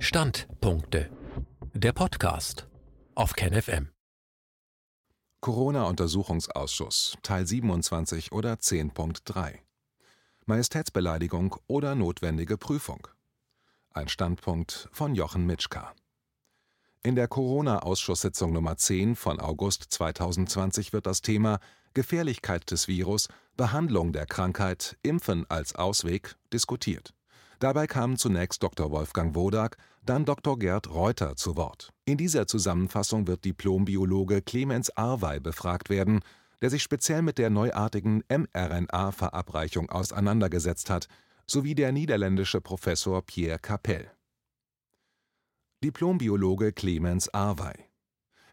Standpunkte. Der Podcast auf KenFM. Corona-Untersuchungsausschuss Teil 27 oder 10.3 Majestätsbeleidigung oder notwendige Prüfung. Ein Standpunkt von Jochen Mitschka. In der Corona-Ausschusssitzung Nummer 10 von August 2020 wird das Thema Gefährlichkeit des Virus, Behandlung der Krankheit, Impfen als Ausweg diskutiert. Dabei kamen zunächst Dr. Wolfgang Wodak, dann Dr. Gerd Reuter zu Wort. In dieser Zusammenfassung wird Diplombiologe Clemens Arwey befragt werden, der sich speziell mit der neuartigen mRNA-Verabreichung auseinandergesetzt hat, sowie der niederländische Professor Pierre Capell. Diplombiologe Clemens Arwey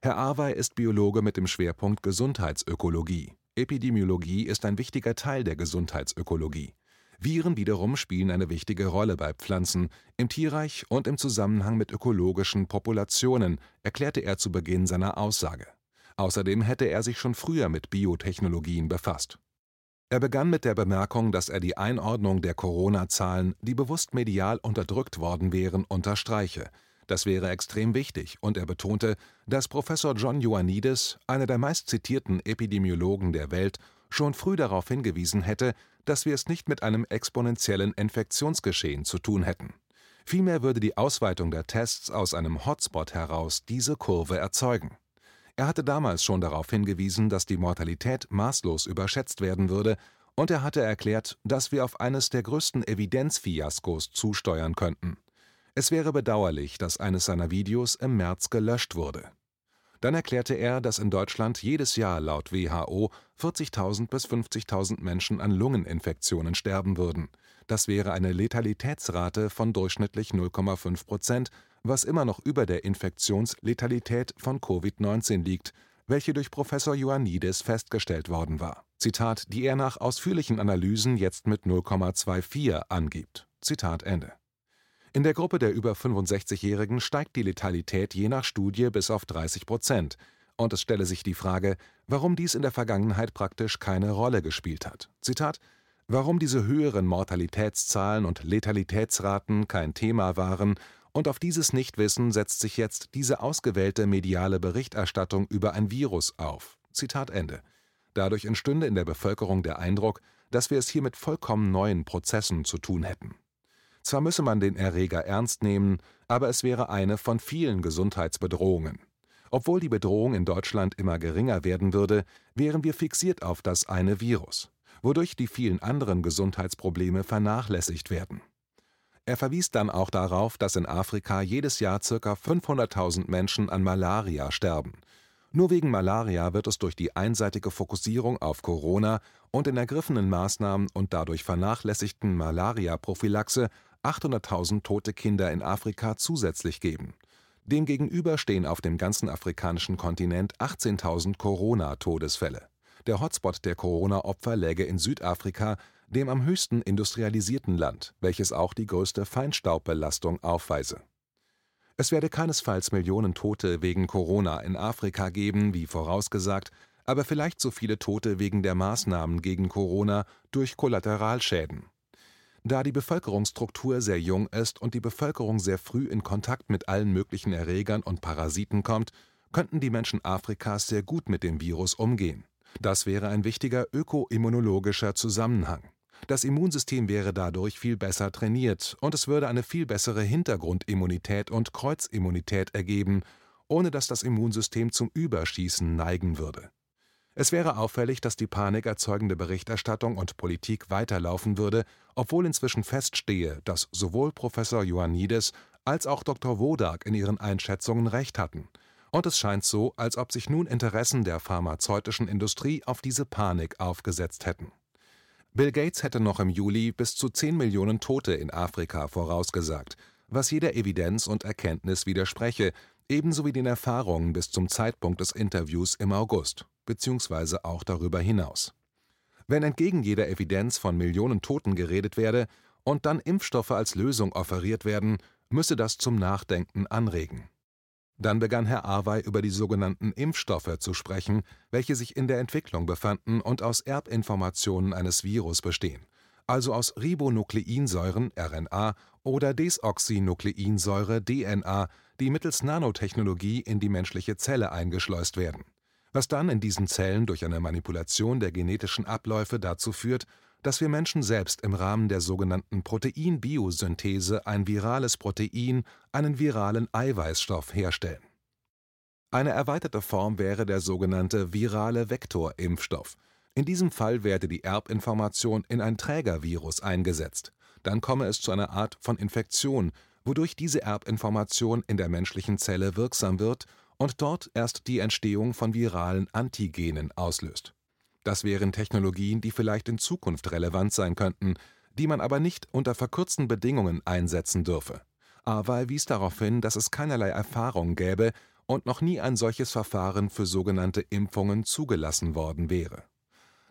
Herr Arwey ist Biologe mit dem Schwerpunkt Gesundheitsökologie. Epidemiologie ist ein wichtiger Teil der Gesundheitsökologie. Viren wiederum spielen eine wichtige Rolle bei Pflanzen, im Tierreich und im Zusammenhang mit ökologischen Populationen, erklärte er zu Beginn seiner Aussage. Außerdem hätte er sich schon früher mit Biotechnologien befasst. Er begann mit der Bemerkung, dass er die Einordnung der Corona-Zahlen, die bewusst medial unterdrückt worden wären, unterstreiche. Das wäre extrem wichtig, und er betonte, dass Professor John Ioannidis, einer der meistzitierten Epidemiologen der Welt, schon früh darauf hingewiesen hätte, dass wir es nicht mit einem exponentiellen Infektionsgeschehen zu tun hätten. Vielmehr würde die Ausweitung der Tests aus einem Hotspot heraus diese Kurve erzeugen. Er hatte damals schon darauf hingewiesen, dass die Mortalität maßlos überschätzt werden würde, und er hatte erklärt, dass wir auf eines der größten Evidenzfiaskos zusteuern könnten. Es wäre bedauerlich, dass eines seiner Videos im März gelöscht wurde. Dann erklärte er, dass in Deutschland jedes Jahr laut WHO 40.000 bis 50.000 Menschen an Lungeninfektionen sterben würden. Das wäre eine Letalitätsrate von durchschnittlich 0,5 Prozent, was immer noch über der Infektionsletalität von Covid-19 liegt, welche durch Professor Ioannidis festgestellt worden war. Zitat, die er nach ausführlichen Analysen jetzt mit 0,24 angibt. Zitat Ende. In der Gruppe der über 65-Jährigen steigt die Letalität je nach Studie bis auf 30 Prozent, und es stelle sich die Frage, warum dies in der Vergangenheit praktisch keine Rolle gespielt hat. Zitat Warum diese höheren Mortalitätszahlen und Letalitätsraten kein Thema waren und auf dieses Nichtwissen setzt sich jetzt diese ausgewählte mediale Berichterstattung über ein Virus auf. Zitat Ende. Dadurch entstünde in der Bevölkerung der Eindruck, dass wir es hier mit vollkommen neuen Prozessen zu tun hätten. Zwar müsse man den Erreger ernst nehmen, aber es wäre eine von vielen Gesundheitsbedrohungen. Obwohl die Bedrohung in Deutschland immer geringer werden würde, wären wir fixiert auf das eine Virus, wodurch die vielen anderen Gesundheitsprobleme vernachlässigt werden. Er verwies dann auch darauf, dass in Afrika jedes Jahr ca. 500.000 Menschen an Malaria sterben. Nur wegen Malaria wird es durch die einseitige Fokussierung auf Corona und den ergriffenen Maßnahmen und dadurch vernachlässigten Malaria-Prophylaxe 800.000 tote Kinder in Afrika zusätzlich geben. Demgegenüber stehen auf dem ganzen afrikanischen Kontinent 18.000 Corona-Todesfälle. Der Hotspot der Corona-Opfer läge in Südafrika, dem am höchsten industrialisierten Land, welches auch die größte Feinstaubbelastung aufweise. Es werde keinesfalls Millionen Tote wegen Corona in Afrika geben, wie vorausgesagt, aber vielleicht so viele Tote wegen der Maßnahmen gegen Corona durch Kollateralschäden. Da die Bevölkerungsstruktur sehr jung ist und die Bevölkerung sehr früh in Kontakt mit allen möglichen Erregern und Parasiten kommt, könnten die Menschen Afrikas sehr gut mit dem Virus umgehen. Das wäre ein wichtiger ökoimmunologischer Zusammenhang. Das Immunsystem wäre dadurch viel besser trainiert und es würde eine viel bessere Hintergrundimmunität und Kreuzimmunität ergeben, ohne dass das Immunsystem zum Überschießen neigen würde. Es wäre auffällig, dass die panikerzeugende Berichterstattung und Politik weiterlaufen würde, obwohl inzwischen feststehe, dass sowohl Professor Ioannidis als auch Dr. Wodak in ihren Einschätzungen recht hatten. Und es scheint so, als ob sich nun Interessen der pharmazeutischen Industrie auf diese Panik aufgesetzt hätten. Bill Gates hätte noch im Juli bis zu 10 Millionen Tote in Afrika vorausgesagt, was jeder Evidenz und Erkenntnis widerspreche, ebenso wie den Erfahrungen bis zum Zeitpunkt des Interviews im August bzw. auch darüber hinaus. Wenn entgegen jeder Evidenz von Millionen Toten geredet werde und dann Impfstoffe als Lösung offeriert werden, müsse das zum Nachdenken anregen. Dann begann Herr Arwey über die sogenannten Impfstoffe zu sprechen, welche sich in der Entwicklung befanden und aus Erbinformationen eines Virus bestehen. also aus Ribonukleinsäuren (RNA) oder Desoxynukleinsäure (DNA), die mittels Nanotechnologie in die menschliche Zelle eingeschleust werden, was dann in diesen Zellen durch eine Manipulation der genetischen Abläufe dazu führt, dass wir Menschen selbst im Rahmen der sogenannten Proteinbiosynthese ein virales Protein, einen viralen Eiweißstoff, herstellen. Eine erweiterte Form wäre der sogenannte virale Vektorimpfstoff. In diesem Fall werde die Erbinformation in ein Trägervirus eingesetzt. Dann komme es zu einer Art von Infektion, wodurch diese Erbinformation in der menschlichen Zelle wirksam wird und dort erst die Entstehung von viralen Antigenen auslöst. Das wären Technologien, die vielleicht in Zukunft relevant sein könnten, die man aber nicht unter verkürzten Bedingungen einsetzen dürfe. Awey wies darauf hin, dass es keinerlei Erfahrung gäbe und noch nie ein solches Verfahren für sogenannte Impfungen zugelassen worden wäre.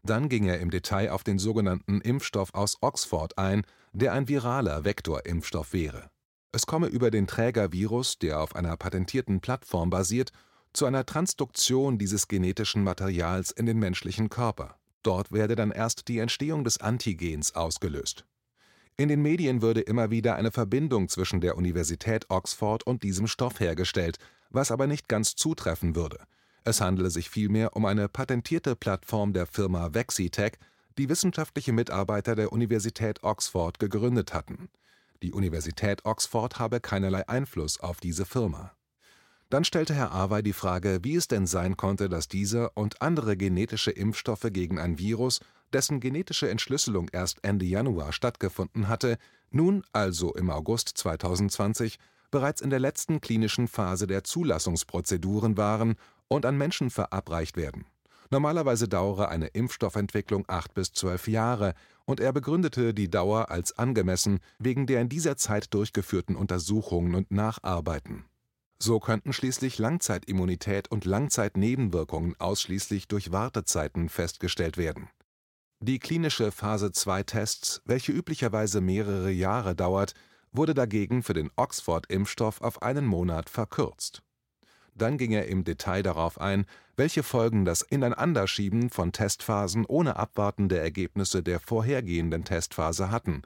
Dann ging er im Detail auf den sogenannten Impfstoff aus Oxford ein, der ein viraler Vektorimpfstoff wäre. Es komme über den Trägervirus, der auf einer patentierten Plattform basiert, zu einer Transduktion dieses genetischen Materials in den menschlichen Körper. Dort werde dann erst die Entstehung des Antigens ausgelöst. In den Medien würde immer wieder eine Verbindung zwischen der Universität Oxford und diesem Stoff hergestellt, was aber nicht ganz zutreffen würde. Es handele sich vielmehr um eine patentierte Plattform der Firma Vexitech, die wissenschaftliche Mitarbeiter der Universität Oxford gegründet hatten die Universität Oxford habe keinerlei Einfluss auf diese Firma. Dann stellte Herr Awey die Frage, wie es denn sein konnte, dass dieser und andere genetische Impfstoffe gegen ein Virus, dessen genetische Entschlüsselung erst Ende Januar stattgefunden hatte, nun, also im August 2020, bereits in der letzten klinischen Phase der Zulassungsprozeduren waren und an Menschen verabreicht werden. Normalerweise dauere eine Impfstoffentwicklung acht bis zwölf Jahre, und er begründete die Dauer als angemessen wegen der in dieser Zeit durchgeführten Untersuchungen und Nacharbeiten. So könnten schließlich Langzeitimmunität und Langzeitnebenwirkungen ausschließlich durch Wartezeiten festgestellt werden. Die klinische Phase-2-Tests, welche üblicherweise mehrere Jahre dauert, wurde dagegen für den Oxford-Impfstoff auf einen Monat verkürzt dann ging er im Detail darauf ein, welche Folgen das Ineinanderschieben von Testphasen ohne Abwarten der Ergebnisse der vorhergehenden Testphase hatten.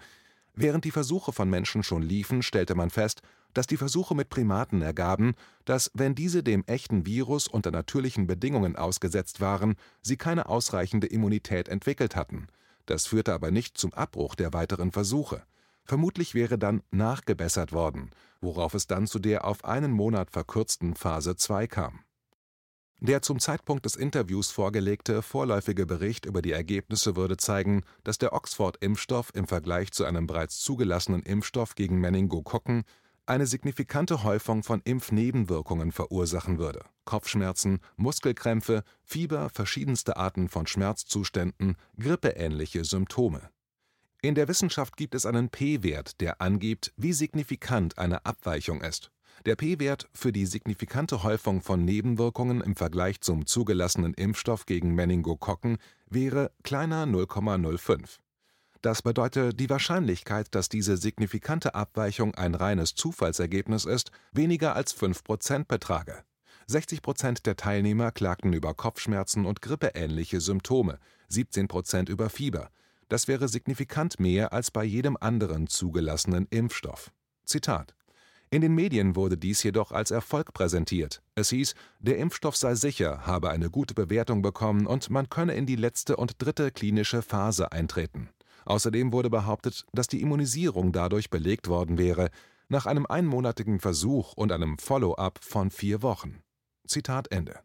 Während die Versuche von Menschen schon liefen, stellte man fest, dass die Versuche mit Primaten ergaben, dass, wenn diese dem echten Virus unter natürlichen Bedingungen ausgesetzt waren, sie keine ausreichende Immunität entwickelt hatten. Das führte aber nicht zum Abbruch der weiteren Versuche. Vermutlich wäre dann nachgebessert worden, worauf es dann zu der auf einen Monat verkürzten Phase 2 kam. Der zum Zeitpunkt des Interviews vorgelegte vorläufige Bericht über die Ergebnisse würde zeigen, dass der Oxford-Impfstoff im Vergleich zu einem bereits zugelassenen Impfstoff gegen Meningokokken eine signifikante Häufung von Impfnebenwirkungen verursachen würde (Kopfschmerzen, Muskelkrämpfe, Fieber, verschiedenste Arten von Schmerzzuständen, grippeähnliche Symptome in der Wissenschaft gibt es einen p-Wert, der angibt, wie signifikant eine Abweichung ist. Der p-Wert für die signifikante Häufung von Nebenwirkungen im Vergleich zum zugelassenen Impfstoff gegen Meningokokken wäre kleiner 0,05. Das bedeutet, die Wahrscheinlichkeit, dass diese signifikante Abweichung ein reines Zufallsergebnis ist, weniger als 5% betrage. 60% der Teilnehmer klagten über Kopfschmerzen und grippeähnliche Symptome, 17% über Fieber, das wäre signifikant mehr als bei jedem anderen zugelassenen Impfstoff. Zitat in den Medien wurde dies jedoch als Erfolg präsentiert. Es hieß, der Impfstoff sei sicher, habe eine gute Bewertung bekommen und man könne in die letzte und dritte klinische Phase eintreten. Außerdem wurde behauptet, dass die Immunisierung dadurch belegt worden wäre, nach einem einmonatigen Versuch und einem Follow-up von vier Wochen. Zitat Ende.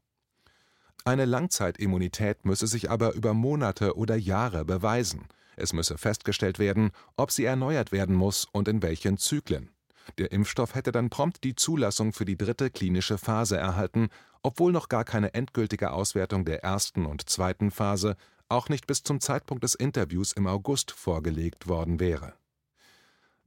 Eine Langzeitimmunität müsse sich aber über Monate oder Jahre beweisen. Es müsse festgestellt werden, ob sie erneuert werden muss und in welchen Zyklen. Der Impfstoff hätte dann prompt die Zulassung für die dritte klinische Phase erhalten, obwohl noch gar keine endgültige Auswertung der ersten und zweiten Phase, auch nicht bis zum Zeitpunkt des Interviews im August vorgelegt worden wäre.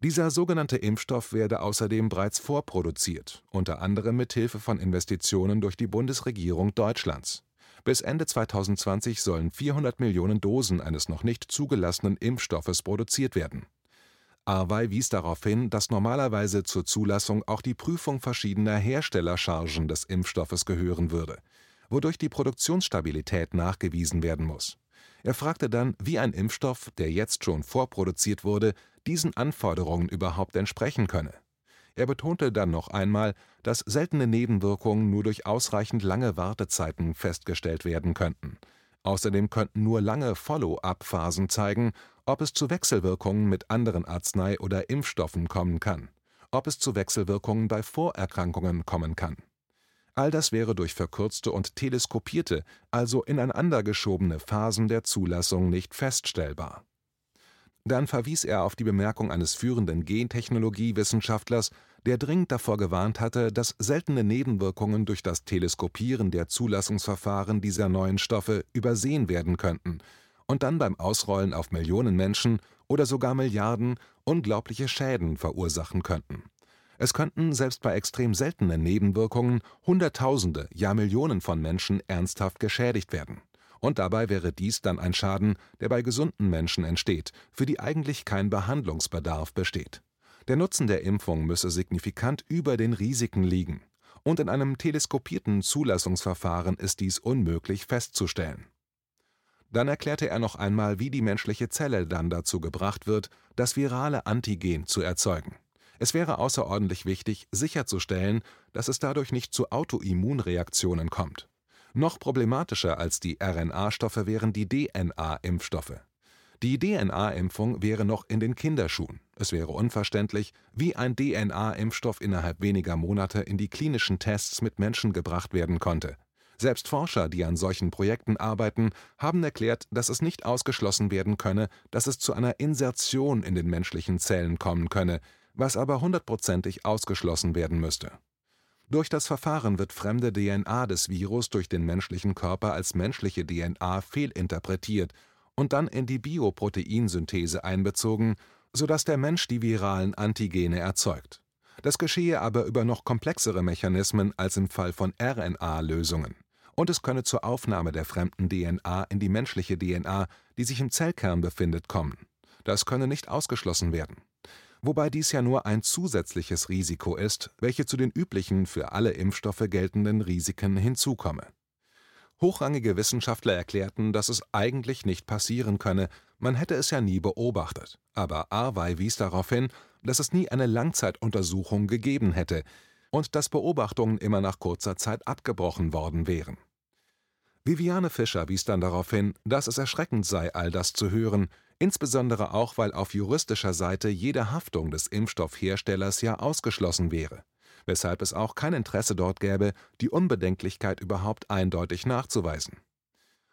Dieser sogenannte Impfstoff werde außerdem bereits vorproduziert, unter anderem mit Hilfe von Investitionen durch die Bundesregierung Deutschlands bis Ende 2020 sollen 400 Millionen Dosen eines noch nicht zugelassenen Impfstoffes produziert werden. Arwey wies darauf hin, dass normalerweise zur Zulassung auch die Prüfung verschiedener Herstellerchargen des Impfstoffes gehören würde, wodurch die Produktionsstabilität nachgewiesen werden muss. Er fragte dann, wie ein Impfstoff, der jetzt schon vorproduziert wurde, diesen Anforderungen überhaupt entsprechen könne. Er betonte dann noch einmal, dass seltene Nebenwirkungen nur durch ausreichend lange Wartezeiten festgestellt werden könnten. Außerdem könnten nur lange Follow-up-Phasen zeigen, ob es zu Wechselwirkungen mit anderen Arznei oder Impfstoffen kommen kann, ob es zu Wechselwirkungen bei Vorerkrankungen kommen kann All das wäre durch verkürzte und teleskopierte, also ineinandergeschobene Phasen der Zulassung nicht feststellbar. Dann verwies er auf die Bemerkung eines führenden Gentechnologiewissenschaftlers, der dringend davor gewarnt hatte, dass seltene Nebenwirkungen durch das Teleskopieren der Zulassungsverfahren dieser neuen Stoffe übersehen werden könnten und dann beim Ausrollen auf Millionen Menschen oder sogar Milliarden unglaubliche Schäden verursachen könnten es könnten selbst bei extrem seltenen Nebenwirkungen Hunderttausende, ja Millionen von Menschen ernsthaft geschädigt werden. Und dabei wäre dies dann ein Schaden, der bei gesunden Menschen entsteht, für die eigentlich kein Behandlungsbedarf besteht. Der Nutzen der Impfung müsse signifikant über den Risiken liegen. Und in einem teleskopierten Zulassungsverfahren ist dies unmöglich festzustellen. Dann erklärte er noch einmal, wie die menschliche Zelle dann dazu gebracht wird, das virale Antigen zu erzeugen. Es wäre außerordentlich wichtig, sicherzustellen, dass es dadurch nicht zu Autoimmunreaktionen kommt. Noch problematischer als die RNA-Stoffe wären die DNA-Impfstoffe. Die DNA-Impfung wäre noch in den Kinderschuhen. Es wäre unverständlich, wie ein DNA-Impfstoff innerhalb weniger Monate in die klinischen Tests mit Menschen gebracht werden konnte. Selbst Forscher, die an solchen Projekten arbeiten, haben erklärt, dass es nicht ausgeschlossen werden könne, dass es zu einer Insertion in den menschlichen Zellen kommen könne, was aber hundertprozentig ausgeschlossen werden müsste. Durch das Verfahren wird fremde DNA des Virus durch den menschlichen Körper als menschliche DNA fehlinterpretiert und dann in die Bioproteinsynthese einbezogen, sodass der Mensch die viralen Antigene erzeugt. Das geschehe aber über noch komplexere Mechanismen als im Fall von RNA-Lösungen. Und es könne zur Aufnahme der fremden DNA in die menschliche DNA, die sich im Zellkern befindet, kommen. Das könne nicht ausgeschlossen werden wobei dies ja nur ein zusätzliches Risiko ist, welche zu den üblichen für alle Impfstoffe geltenden Risiken hinzukomme. Hochrangige Wissenschaftler erklärten, dass es eigentlich nicht passieren könne, man hätte es ja nie beobachtet, aber Arwey wies darauf hin, dass es nie eine Langzeituntersuchung gegeben hätte und dass Beobachtungen immer nach kurzer Zeit abgebrochen worden wären. Viviane Fischer wies dann darauf hin, dass es erschreckend sei, all das zu hören, insbesondere auch, weil auf juristischer Seite jede Haftung des Impfstoffherstellers ja ausgeschlossen wäre, weshalb es auch kein Interesse dort gäbe, die Unbedenklichkeit überhaupt eindeutig nachzuweisen.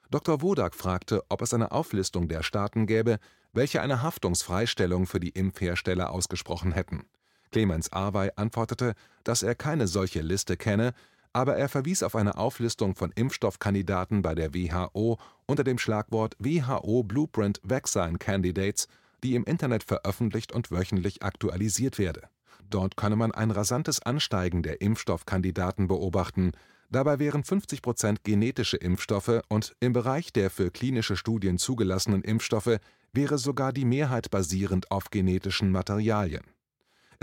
Dr. Wodak fragte, ob es eine Auflistung der Staaten gäbe, welche eine Haftungsfreistellung für die Impfhersteller ausgesprochen hätten. Clemens Arwey antwortete, dass er keine solche Liste kenne, aber er verwies auf eine Auflistung von Impfstoffkandidaten bei der WHO unter dem Schlagwort WHO Blueprint Vaccine Candidates, die im Internet veröffentlicht und wöchentlich aktualisiert werde. Dort könne man ein rasantes Ansteigen der Impfstoffkandidaten beobachten, dabei wären 50 Prozent genetische Impfstoffe und im Bereich der für klinische Studien zugelassenen Impfstoffe wäre sogar die Mehrheit basierend auf genetischen Materialien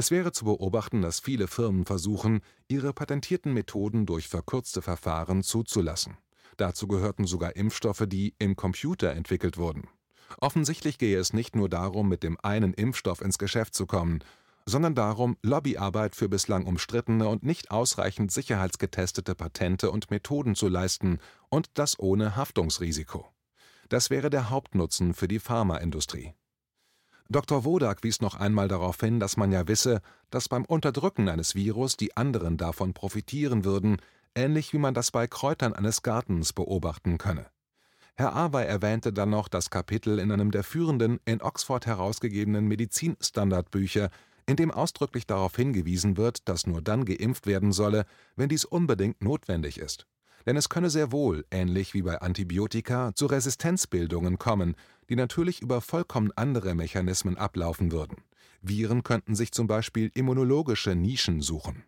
es wäre zu beobachten, dass viele Firmen versuchen, ihre patentierten Methoden durch verkürzte Verfahren zuzulassen. Dazu gehörten sogar Impfstoffe, die im Computer entwickelt wurden. Offensichtlich gehe es nicht nur darum, mit dem einen Impfstoff ins Geschäft zu kommen, sondern darum, Lobbyarbeit für bislang umstrittene und nicht ausreichend sicherheitsgetestete Patente und Methoden zu leisten, und das ohne Haftungsrisiko. Das wäre der Hauptnutzen für die Pharmaindustrie. Dr. Wodak wies noch einmal darauf hin, dass man ja wisse, dass beim Unterdrücken eines Virus die anderen davon profitieren würden, ähnlich wie man das bei Kräutern eines Gartens beobachten könne. Herr Awey erwähnte dann noch das Kapitel in einem der führenden in Oxford herausgegebenen Medizinstandardbücher, in dem ausdrücklich darauf hingewiesen wird, dass nur dann geimpft werden solle, wenn dies unbedingt notwendig ist. Denn es könne sehr wohl, ähnlich wie bei Antibiotika, zu Resistenzbildungen kommen, die natürlich über vollkommen andere Mechanismen ablaufen würden. Viren könnten sich zum Beispiel immunologische Nischen suchen.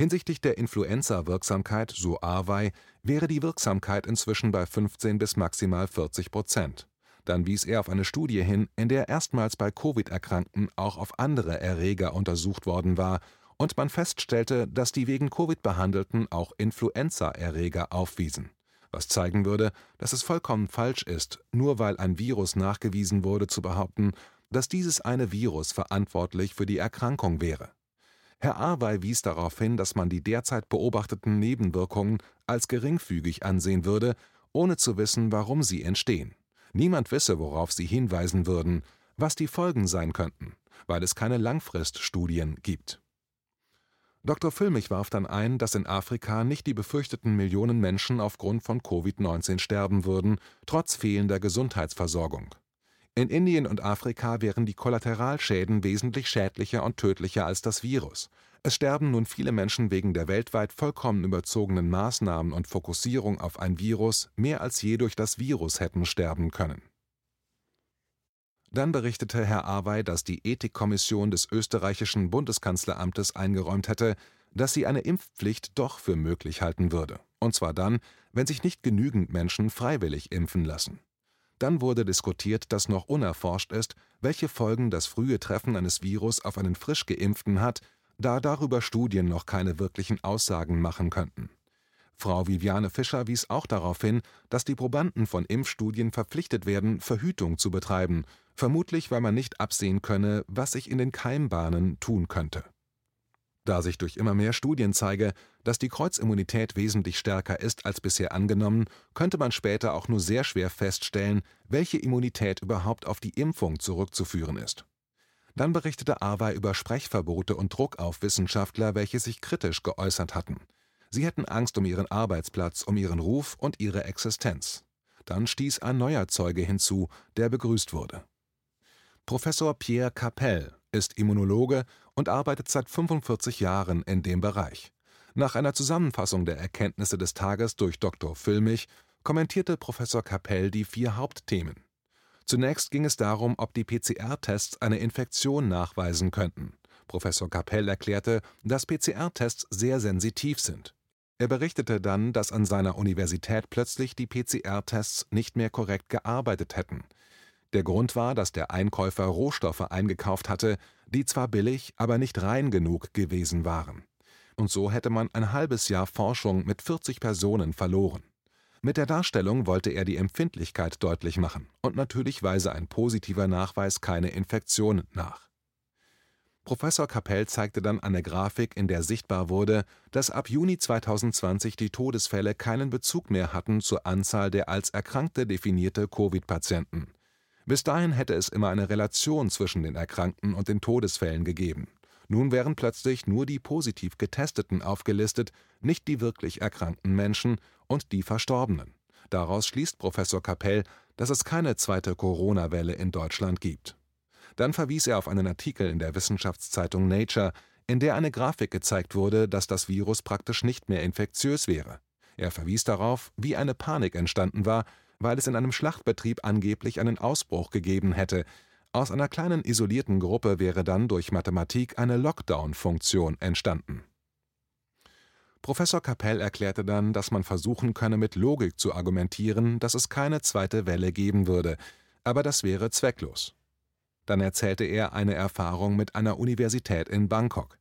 Hinsichtlich der Influenza-Wirksamkeit, so Arwey, wäre die Wirksamkeit inzwischen bei 15 bis maximal 40 Prozent. Dann wies er auf eine Studie hin, in der erstmals bei Covid-Erkrankten auch auf andere Erreger untersucht worden war und man feststellte, dass die wegen Covid behandelten auch Influenza-Erreger aufwiesen. was zeigen würde, dass es vollkommen falsch ist, nur weil ein Virus nachgewiesen wurde, zu behaupten, dass dieses eine Virus verantwortlich für die Erkrankung wäre. Herr Arwey wies darauf hin, dass man die derzeit beobachteten Nebenwirkungen als geringfügig ansehen würde, ohne zu wissen, warum sie entstehen. Niemand wisse, worauf sie hinweisen würden, was die Folgen sein könnten, weil es keine Langfriststudien gibt. Dr. Füllmich warf dann ein, dass in Afrika nicht die befürchteten Millionen Menschen aufgrund von Covid-19 sterben würden, trotz fehlender Gesundheitsversorgung. In Indien und Afrika wären die Kollateralschäden wesentlich schädlicher und tödlicher als das Virus. Es sterben nun viele Menschen wegen der weltweit vollkommen überzogenen Maßnahmen und Fokussierung auf ein Virus mehr als je durch das Virus hätten sterben können. Dann berichtete Herr Awey, dass die Ethikkommission des österreichischen Bundeskanzleramtes eingeräumt hätte, dass sie eine Impfpflicht doch für möglich halten würde, und zwar dann, wenn sich nicht genügend Menschen freiwillig impfen lassen. Dann wurde diskutiert, dass noch unerforscht ist, welche Folgen das frühe Treffen eines Virus auf einen frisch geimpften hat, da darüber Studien noch keine wirklichen Aussagen machen könnten. Frau Viviane Fischer wies auch darauf hin, dass die Probanden von Impfstudien verpflichtet werden, Verhütung zu betreiben, vermutlich weil man nicht absehen könne, was sich in den Keimbahnen tun könnte da sich durch immer mehr Studien zeige, dass die Kreuzimmunität wesentlich stärker ist als bisher angenommen, könnte man später auch nur sehr schwer feststellen, welche Immunität überhaupt auf die Impfung zurückzuführen ist. Dann berichtete Arwey über Sprechverbote und Druck auf Wissenschaftler, welche sich kritisch geäußert hatten. Sie hätten Angst um ihren Arbeitsplatz, um ihren Ruf und ihre Existenz. Dann stieß ein neuer Zeuge hinzu, der begrüßt wurde. Professor Pierre Capel ist Immunologe und arbeitet seit 45 Jahren in dem Bereich. Nach einer Zusammenfassung der Erkenntnisse des Tages durch Dr. Füllmich kommentierte Professor Capell die vier Hauptthemen. Zunächst ging es darum, ob die PCR-Tests eine Infektion nachweisen könnten. Professor Capell erklärte, dass PCR-Tests sehr sensitiv sind. Er berichtete dann, dass an seiner Universität plötzlich die PCR-Tests nicht mehr korrekt gearbeitet hätten. Der Grund war, dass der Einkäufer Rohstoffe eingekauft hatte, die zwar billig, aber nicht rein genug gewesen waren. Und so hätte man ein halbes Jahr Forschung mit 40 Personen verloren. Mit der Darstellung wollte er die Empfindlichkeit deutlich machen, und natürlich weise ein positiver Nachweis keine Infektion nach. Professor Kapell zeigte dann eine Grafik, in der sichtbar wurde, dass ab Juni 2020 die Todesfälle keinen Bezug mehr hatten zur Anzahl der als Erkrankte definierte Covid-Patienten. Bis dahin hätte es immer eine Relation zwischen den Erkrankten und den Todesfällen gegeben. Nun wären plötzlich nur die positiv Getesteten aufgelistet, nicht die wirklich erkrankten Menschen und die Verstorbenen. Daraus schließt Professor Kapell, dass es keine zweite Corona-Welle in Deutschland gibt. Dann verwies er auf einen Artikel in der Wissenschaftszeitung Nature, in der eine Grafik gezeigt wurde, dass das Virus praktisch nicht mehr infektiös wäre. Er verwies darauf, wie eine Panik entstanden war, weil es in einem Schlachtbetrieb angeblich einen Ausbruch gegeben hätte. Aus einer kleinen isolierten Gruppe wäre dann durch Mathematik eine Lockdown-Funktion entstanden. Professor Kapell erklärte dann, dass man versuchen könne, mit Logik zu argumentieren, dass es keine zweite Welle geben würde, aber das wäre zwecklos. Dann erzählte er eine Erfahrung mit einer Universität in Bangkok.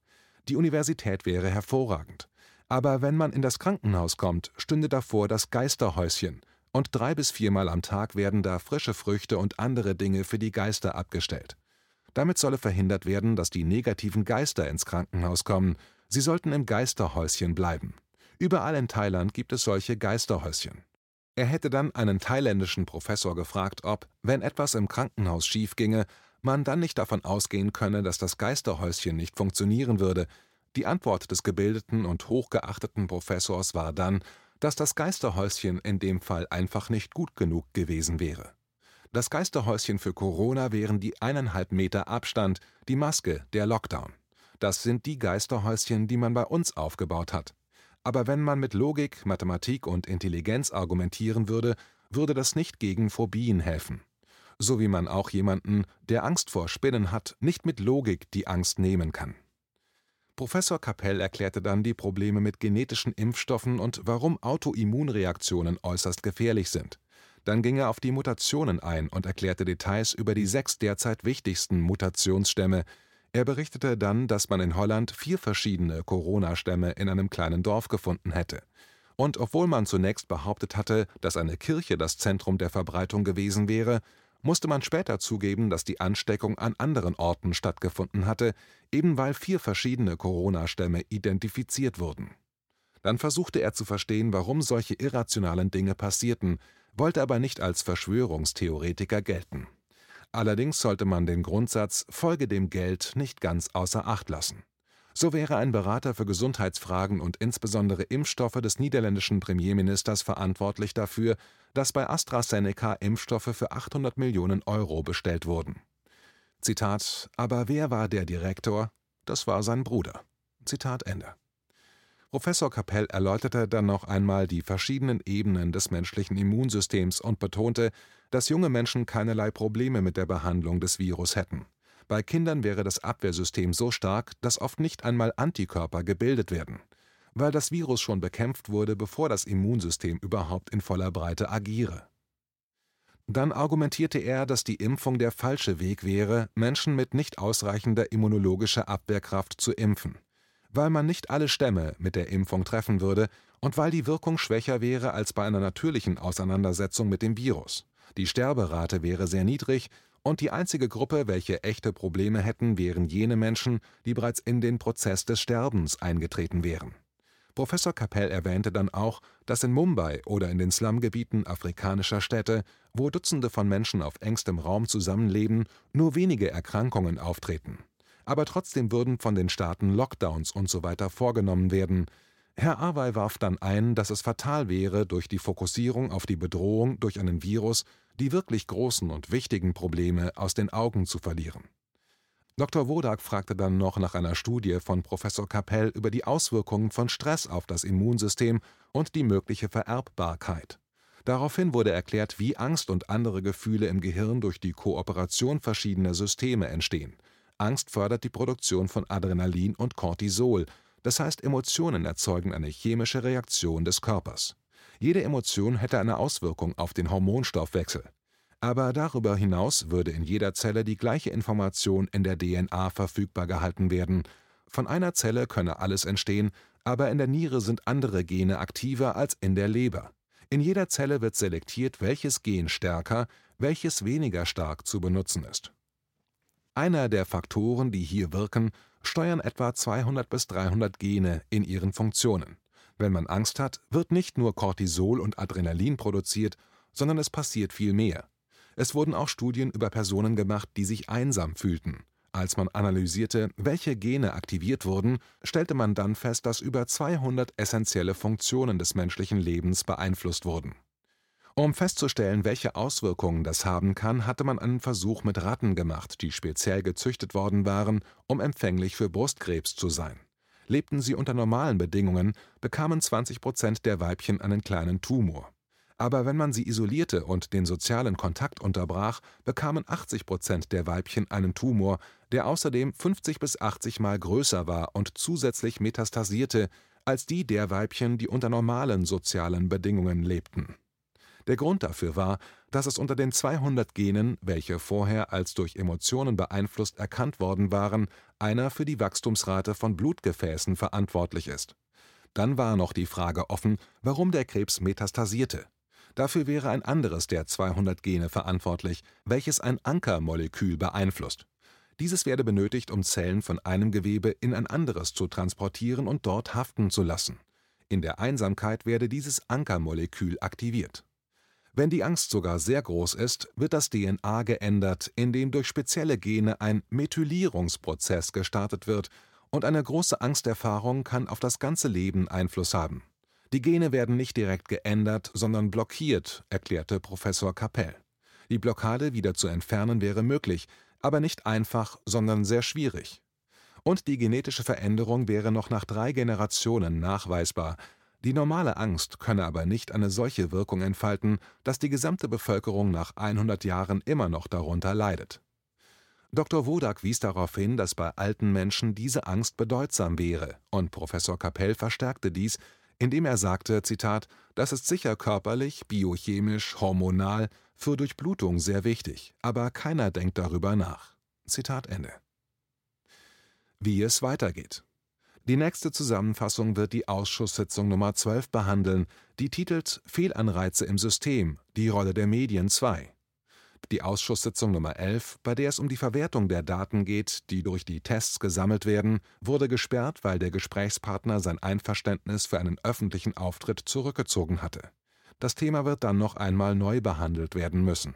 Die Universität wäre hervorragend. Aber wenn man in das Krankenhaus kommt, stünde davor das Geisterhäuschen, und drei bis viermal am Tag werden da frische Früchte und andere Dinge für die Geister abgestellt. Damit solle verhindert werden, dass die negativen Geister ins Krankenhaus kommen. Sie sollten im Geisterhäuschen bleiben. Überall in Thailand gibt es solche Geisterhäuschen. Er hätte dann einen thailändischen Professor gefragt, ob, wenn etwas im Krankenhaus schief ginge, man dann nicht davon ausgehen könne, dass das Geisterhäuschen nicht funktionieren würde. Die Antwort des gebildeten und hochgeachteten Professors war dann, dass das Geisterhäuschen in dem Fall einfach nicht gut genug gewesen wäre. Das Geisterhäuschen für Corona wären die eineinhalb Meter Abstand, die Maske, der Lockdown. Das sind die Geisterhäuschen, die man bei uns aufgebaut hat. Aber wenn man mit Logik, Mathematik und Intelligenz argumentieren würde, würde das nicht gegen Phobien helfen. So wie man auch jemanden, der Angst vor Spinnen hat, nicht mit Logik die Angst nehmen kann. Professor Kapell erklärte dann die Probleme mit genetischen Impfstoffen und warum Autoimmunreaktionen äußerst gefährlich sind. Dann ging er auf die Mutationen ein und erklärte Details über die sechs derzeit wichtigsten Mutationsstämme. Er berichtete dann, dass man in Holland vier verschiedene Corona-Stämme in einem kleinen Dorf gefunden hätte. und obwohl man zunächst behauptet hatte, dass eine Kirche das Zentrum der Verbreitung gewesen wäre, musste man später zugeben, dass die Ansteckung an anderen Orten stattgefunden hatte, eben weil vier verschiedene Corona-Stämme identifiziert wurden. Dann versuchte er zu verstehen, warum solche irrationalen Dinge passierten, wollte aber nicht als Verschwörungstheoretiker gelten. Allerdings sollte man den Grundsatz Folge dem Geld nicht ganz außer Acht lassen. So wäre ein Berater für Gesundheitsfragen und insbesondere Impfstoffe des niederländischen Premierministers verantwortlich dafür, dass bei AstraZeneca Impfstoffe für 800 Millionen Euro bestellt wurden. Zitat: Aber wer war der Direktor? Das war sein Bruder. Zitat Ende. Professor Kapell erläuterte dann noch einmal die verschiedenen Ebenen des menschlichen Immunsystems und betonte, dass junge Menschen keinerlei Probleme mit der Behandlung des Virus hätten. Bei Kindern wäre das Abwehrsystem so stark, dass oft nicht einmal Antikörper gebildet werden, weil das Virus schon bekämpft wurde, bevor das Immunsystem überhaupt in voller Breite agiere. Dann argumentierte er, dass die Impfung der falsche Weg wäre, Menschen mit nicht ausreichender immunologischer Abwehrkraft zu impfen weil man nicht alle Stämme mit der Impfung treffen würde und weil die Wirkung schwächer wäre als bei einer natürlichen Auseinandersetzung mit dem Virus. Die Sterberate wäre sehr niedrig und die einzige Gruppe, welche echte Probleme hätten, wären jene Menschen, die bereits in den Prozess des Sterbens eingetreten wären. Professor Kapell erwähnte dann auch, dass in Mumbai oder in den Slumgebieten afrikanischer Städte, wo Dutzende von Menschen auf engstem Raum zusammenleben, nur wenige Erkrankungen auftreten aber trotzdem würden von den Staaten Lockdowns usw. So vorgenommen werden. Herr Awey warf dann ein, dass es fatal wäre, durch die Fokussierung auf die Bedrohung durch einen Virus die wirklich großen und wichtigen Probleme aus den Augen zu verlieren. Dr. Wodak fragte dann noch nach einer Studie von Professor Kapell über die Auswirkungen von Stress auf das Immunsystem und die mögliche Vererbbarkeit. Daraufhin wurde erklärt, wie Angst und andere Gefühle im Gehirn durch die Kooperation verschiedener Systeme entstehen Angst fördert die Produktion von Adrenalin und Cortisol, das heißt Emotionen erzeugen eine chemische Reaktion des Körpers. Jede Emotion hätte eine Auswirkung auf den Hormonstoffwechsel. Aber darüber hinaus würde in jeder Zelle die gleiche Information in der DNA verfügbar gehalten werden. Von einer Zelle könne alles entstehen, aber in der Niere sind andere Gene aktiver als in der Leber. In jeder Zelle wird selektiert, welches Gen stärker, welches weniger stark zu benutzen ist einer der Faktoren, die hier wirken, steuern etwa 200 bis 300 Gene in ihren Funktionen. Wenn man Angst hat, wird nicht nur Cortisol und Adrenalin produziert, sondern es passiert viel mehr. Es wurden auch Studien über Personen gemacht, die sich einsam fühlten. Als man analysierte, welche Gene aktiviert wurden, stellte man dann fest, dass über 200 essentielle Funktionen des menschlichen Lebens beeinflusst wurden um festzustellen, welche Auswirkungen das haben kann, hatte man einen Versuch mit Ratten gemacht, die speziell gezüchtet worden waren, um empfänglich für Brustkrebs zu sein. Lebten sie unter normalen Bedingungen, bekamen 20 Prozent der Weibchen einen kleinen Tumor. Aber wenn man sie isolierte und den sozialen Kontakt unterbrach, bekamen 80 Prozent der Weibchen einen Tumor, der außerdem 50 bis 80 Mal größer war und zusätzlich metastasierte als die der Weibchen, die unter normalen sozialen Bedingungen lebten der Grund dafür war, dass es unter den 200 Genen, welche vorher als durch Emotionen beeinflusst erkannt worden waren, einer für die Wachstumsrate von Blutgefäßen verantwortlich ist. Dann war noch die Frage offen, warum der Krebs metastasierte. Dafür wäre ein anderes der 200 Gene verantwortlich, welches ein Ankermolekül beeinflusst. Dieses werde benötigt, um Zellen von einem Gewebe in ein anderes zu transportieren und dort haften zu lassen. In der Einsamkeit werde dieses Ankermolekül aktiviert wenn die Angst sogar sehr groß ist, wird das DNA geändert, indem durch spezielle Gene ein Methylierungsprozess gestartet wird, und eine große Angsterfahrung kann auf das ganze Leben Einfluss haben. Die Gene werden nicht direkt geändert, sondern blockiert, erklärte Professor Kapell. Die Blockade wieder zu entfernen wäre möglich, aber nicht einfach, sondern sehr schwierig. Und die genetische Veränderung wäre noch nach drei Generationen nachweisbar, die normale Angst könne aber nicht eine solche Wirkung entfalten, dass die gesamte Bevölkerung nach 100 Jahren immer noch darunter leidet. Dr. Wodak wies darauf hin, dass bei alten Menschen diese Angst bedeutsam wäre, und Professor Kapell verstärkte dies, indem er sagte, Zitat, das ist sicher körperlich, biochemisch, hormonal, für Durchblutung sehr wichtig, aber keiner denkt darüber nach. Zitat Ende. Wie es weitergeht. Die nächste Zusammenfassung wird die Ausschusssitzung Nummer 12 behandeln, die titelt Fehlanreize im System – Die Rolle der Medien II. Die Ausschusssitzung Nummer 11, bei der es um die Verwertung der Daten geht, die durch die Tests gesammelt werden, wurde gesperrt, weil der Gesprächspartner sein Einverständnis für einen öffentlichen Auftritt zurückgezogen hatte. Das Thema wird dann noch einmal neu behandelt werden müssen